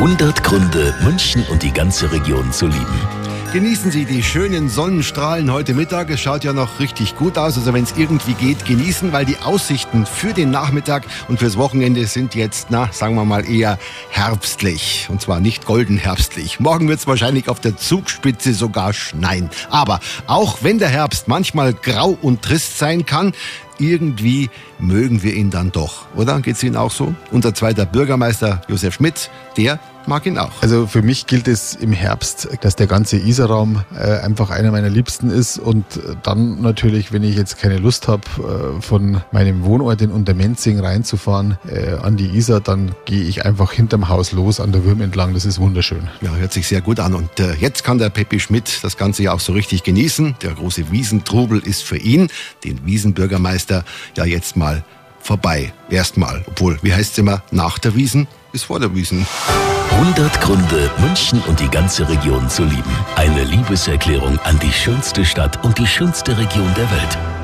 100 Gründe, München und die ganze Region zu lieben. Genießen Sie die schönen Sonnenstrahlen heute Mittag. Es schaut ja noch richtig gut aus. Also wenn es irgendwie geht, genießen, weil die Aussichten für den Nachmittag und fürs Wochenende sind jetzt, na, sagen wir mal eher herbstlich. Und zwar nicht golden herbstlich. Morgen wird es wahrscheinlich auf der Zugspitze sogar schneien. Aber auch wenn der Herbst manchmal grau und trist sein kann, irgendwie mögen wir ihn dann doch, oder? Geht's Ihnen auch so? Unser zweiter Bürgermeister Josef Schmidt, der mag ihn auch. Also für mich gilt es im Herbst, dass der ganze Isarraum äh, einfach einer meiner Liebsten ist und dann natürlich, wenn ich jetzt keine Lust habe, äh, von meinem Wohnort in Untermenzing reinzufahren äh, an die Isar, dann gehe ich einfach hinterm Haus los an der Würm entlang. Das ist wunderschön. Ja, hört sich sehr gut an. Und äh, jetzt kann der Peppi Schmidt das Ganze ja auch so richtig genießen. Der große Wiesentrubel ist für ihn, den Wiesenbürgermeister, ja jetzt mal vorbei. Erstmal. Obwohl, wie heißt es immer, nach der Wiesen ist vor der Wiesen. 100 Gründe, München und die ganze Region zu lieben. Eine Liebeserklärung an die schönste Stadt und die schönste Region der Welt.